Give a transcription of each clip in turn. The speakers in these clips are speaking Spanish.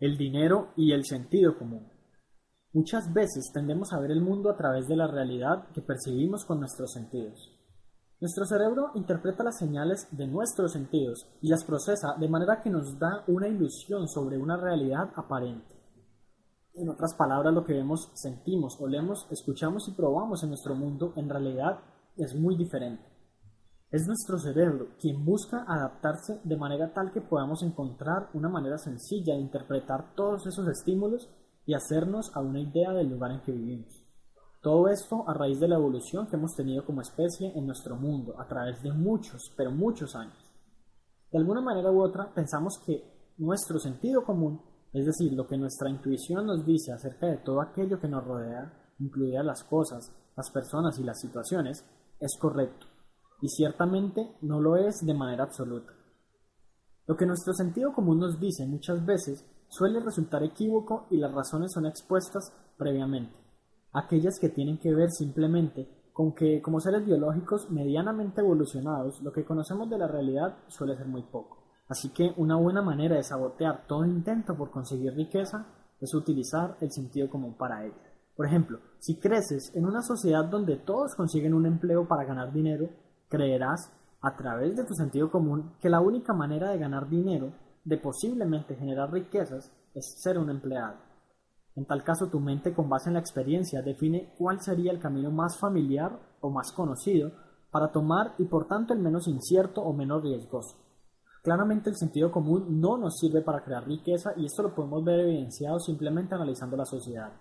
el dinero y el sentido común. Muchas veces tendemos a ver el mundo a través de la realidad que percibimos con nuestros sentidos. Nuestro cerebro interpreta las señales de nuestros sentidos y las procesa de manera que nos da una ilusión sobre una realidad aparente. En otras palabras, lo que vemos, sentimos, olemos, escuchamos y probamos en nuestro mundo en realidad es muy diferente. Es nuestro cerebro quien busca adaptarse de manera tal que podamos encontrar una manera sencilla de interpretar todos esos estímulos y hacernos a una idea del lugar en que vivimos. Todo esto a raíz de la evolución que hemos tenido como especie en nuestro mundo a través de muchos, pero muchos años. De alguna manera u otra pensamos que nuestro sentido común, es decir, lo que nuestra intuición nos dice acerca de todo aquello que nos rodea, incluidas las cosas, las personas y las situaciones, es correcto y ciertamente no lo es de manera absoluta. Lo que nuestro sentido común nos dice muchas veces suele resultar equívoco y las razones son expuestas previamente, aquellas que tienen que ver simplemente con que como seres biológicos medianamente evolucionados lo que conocemos de la realidad suele ser muy poco. Así que una buena manera de sabotear todo intento por conseguir riqueza es utilizar el sentido común para ella. Por ejemplo, si creces en una sociedad donde todos consiguen un empleo para ganar dinero, creerás a través de tu sentido común que la única manera de ganar dinero, de posiblemente generar riquezas, es ser un empleado. En tal caso, tu mente, con base en la experiencia, define cuál sería el camino más familiar o más conocido para tomar y por tanto el menos incierto o menos riesgoso. Claramente el sentido común no nos sirve para crear riqueza y esto lo podemos ver evidenciado simplemente analizando la sociedad.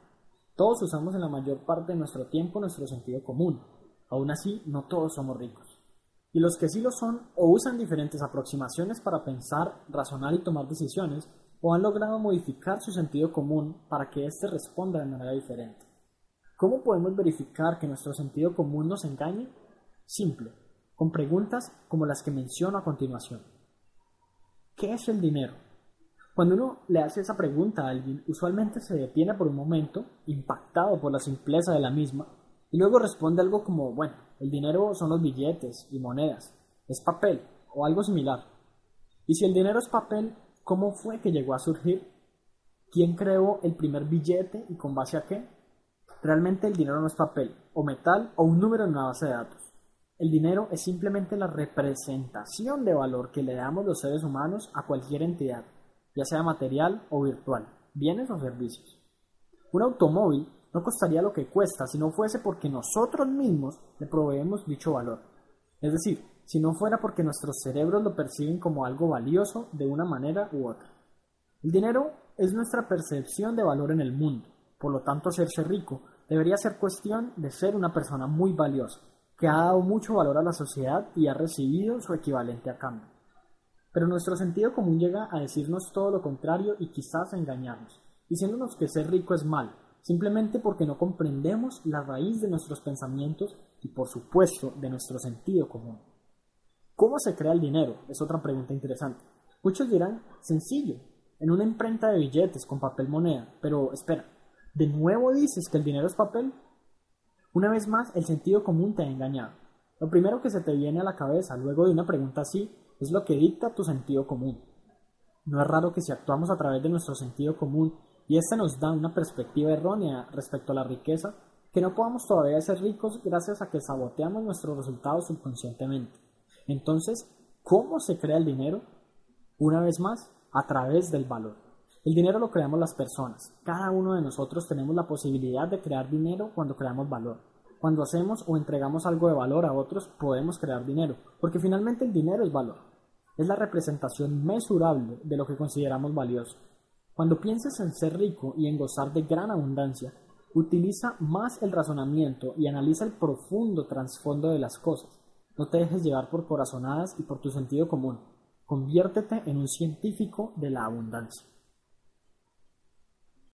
Todos usamos en la mayor parte de nuestro tiempo nuestro sentido común. Aún así, no todos somos ricos. Y los que sí lo son o usan diferentes aproximaciones para pensar, razonar y tomar decisiones, o han logrado modificar su sentido común para que éste responda de manera diferente. ¿Cómo podemos verificar que nuestro sentido común nos engañe? Simple, con preguntas como las que menciono a continuación. ¿Qué es el dinero? Cuando uno le hace esa pregunta a alguien, usualmente se detiene por un momento, impactado por la simpleza de la misma, y luego responde algo como, bueno, el dinero son los billetes y monedas, es papel o algo similar. Y si el dinero es papel, ¿cómo fue que llegó a surgir? ¿Quién creó el primer billete y con base a qué? Realmente el dinero no es papel, o metal, o un número en una base de datos. El dinero es simplemente la representación de valor que le damos los seres humanos a cualquier entidad, ya sea material o virtual, bienes o servicios. Un automóvil no costaría lo que cuesta si no fuese porque nosotros mismos le proveemos dicho valor. Es decir, si no fuera porque nuestros cerebros lo perciben como algo valioso de una manera u otra. El dinero es nuestra percepción de valor en el mundo, por lo tanto hacerse rico debería ser cuestión de ser una persona muy valiosa, que ha dado mucho valor a la sociedad y ha recibido su equivalente a cambio. Pero nuestro sentido común llega a decirnos todo lo contrario y quizás a engañarnos, diciéndonos que ser rico es mal, simplemente porque no comprendemos la raíz de nuestros pensamientos y por supuesto de nuestro sentido común. ¿Cómo se crea el dinero? Es otra pregunta interesante. Muchos dirán, sencillo, en una imprenta de billetes con papel moneda, pero espera, ¿de nuevo dices que el dinero es papel? Una vez más, el sentido común te ha engañado. Lo primero que se te viene a la cabeza luego de una pregunta así es lo que dicta tu sentido común. No es raro que si actuamos a través de nuestro sentido común y esta nos da una perspectiva errónea respecto a la riqueza, que no podamos todavía ser ricos gracias a que saboteamos nuestros resultados subconscientemente. Entonces, ¿cómo se crea el dinero? Una vez más, a través del valor. El dinero lo creamos las personas. Cada uno de nosotros tenemos la posibilidad de crear dinero cuando creamos valor. Cuando hacemos o entregamos algo de valor a otros, podemos crear dinero, porque finalmente el dinero es valor. Es la representación mesurable de lo que consideramos valioso. Cuando pienses en ser rico y en gozar de gran abundancia, utiliza más el razonamiento y analiza el profundo trasfondo de las cosas. No te dejes llevar por corazonadas y por tu sentido común. Conviértete en un científico de la abundancia.